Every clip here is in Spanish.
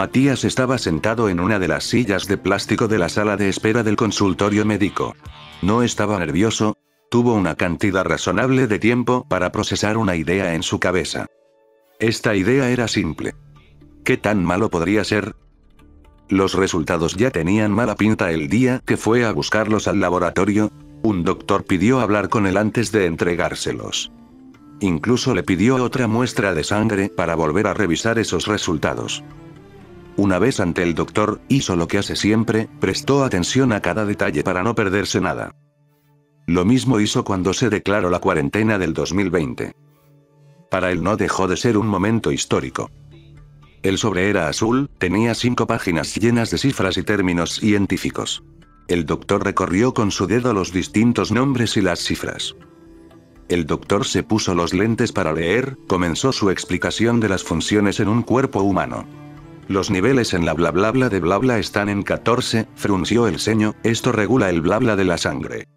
Matías estaba sentado en una de las sillas de plástico de la sala de espera del consultorio médico. No estaba nervioso, tuvo una cantidad razonable de tiempo para procesar una idea en su cabeza. Esta idea era simple. ¿Qué tan malo podría ser? Los resultados ya tenían mala pinta el día que fue a buscarlos al laboratorio. Un doctor pidió hablar con él antes de entregárselos. Incluso le pidió otra muestra de sangre para volver a revisar esos resultados. Una vez ante el doctor, hizo lo que hace siempre, prestó atención a cada detalle para no perderse nada. Lo mismo hizo cuando se declaró la cuarentena del 2020. Para él no dejó de ser un momento histórico. El sobre era azul, tenía cinco páginas llenas de cifras y términos científicos. El doctor recorrió con su dedo los distintos nombres y las cifras. El doctor se puso los lentes para leer, comenzó su explicación de las funciones en un cuerpo humano. Los niveles en la bla bla bla de bla bla están en 14, frunció el ceño, esto regula el bla bla de la sangre.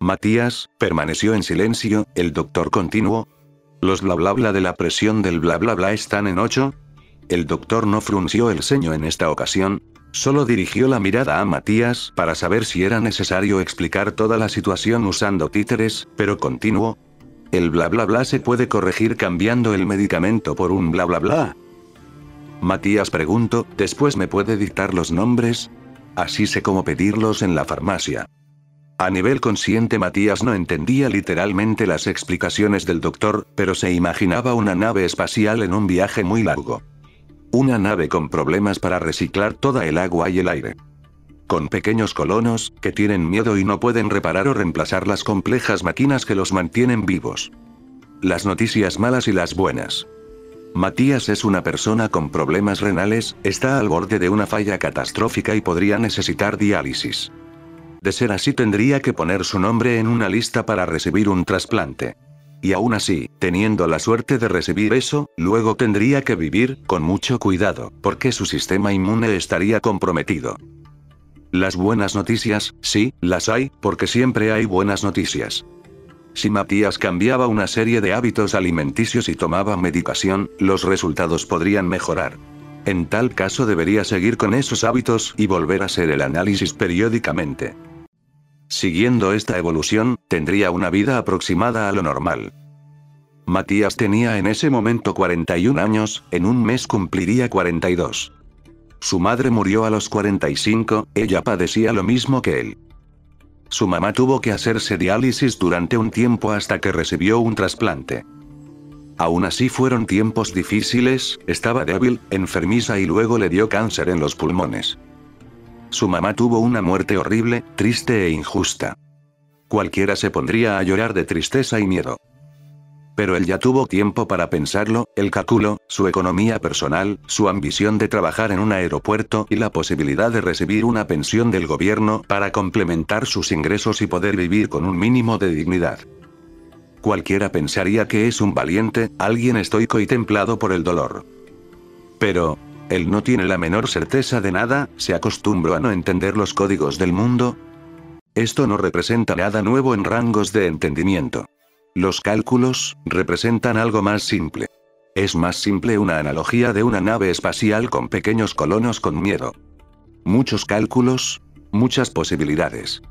Matías, permaneció en silencio, el doctor continuó. Los bla bla bla de la presión del bla bla bla están en 8, el doctor no frunció el ceño en esta ocasión, solo dirigió la mirada a Matías para saber si era necesario explicar toda la situación usando títeres, pero continuó. El bla bla bla se puede corregir cambiando el medicamento por un bla bla bla. Matías preguntó, ¿después me puede dictar los nombres? Así sé cómo pedirlos en la farmacia. A nivel consciente Matías no entendía literalmente las explicaciones del doctor, pero se imaginaba una nave espacial en un viaje muy largo. Una nave con problemas para reciclar toda el agua y el aire. Con pequeños colonos, que tienen miedo y no pueden reparar o reemplazar las complejas máquinas que los mantienen vivos. Las noticias malas y las buenas. Matías es una persona con problemas renales, está al borde de una falla catastrófica y podría necesitar diálisis. De ser así tendría que poner su nombre en una lista para recibir un trasplante. Y aún así, teniendo la suerte de recibir eso, luego tendría que vivir, con mucho cuidado, porque su sistema inmune estaría comprometido. Las buenas noticias, sí, las hay, porque siempre hay buenas noticias. Si Matías cambiaba una serie de hábitos alimenticios y tomaba medicación, los resultados podrían mejorar. En tal caso debería seguir con esos hábitos y volver a hacer el análisis periódicamente. Siguiendo esta evolución, tendría una vida aproximada a lo normal. Matías tenía en ese momento 41 años, en un mes cumpliría 42. Su madre murió a los 45, ella padecía lo mismo que él. Su mamá tuvo que hacerse diálisis durante un tiempo hasta que recibió un trasplante. Aún así fueron tiempos difíciles, estaba débil, enfermiza y luego le dio cáncer en los pulmones. Su mamá tuvo una muerte horrible, triste e injusta. Cualquiera se pondría a llorar de tristeza y miedo. Pero él ya tuvo tiempo para pensarlo, el cálculo, su economía personal, su ambición de trabajar en un aeropuerto y la posibilidad de recibir una pensión del gobierno para complementar sus ingresos y poder vivir con un mínimo de dignidad. Cualquiera pensaría que es un valiente, alguien estoico y templado por el dolor. Pero, él no tiene la menor certeza de nada, se acostumbró a no entender los códigos del mundo. Esto no representa nada nuevo en rangos de entendimiento. Los cálculos, representan algo más simple. Es más simple una analogía de una nave espacial con pequeños colonos con miedo. Muchos cálculos, muchas posibilidades.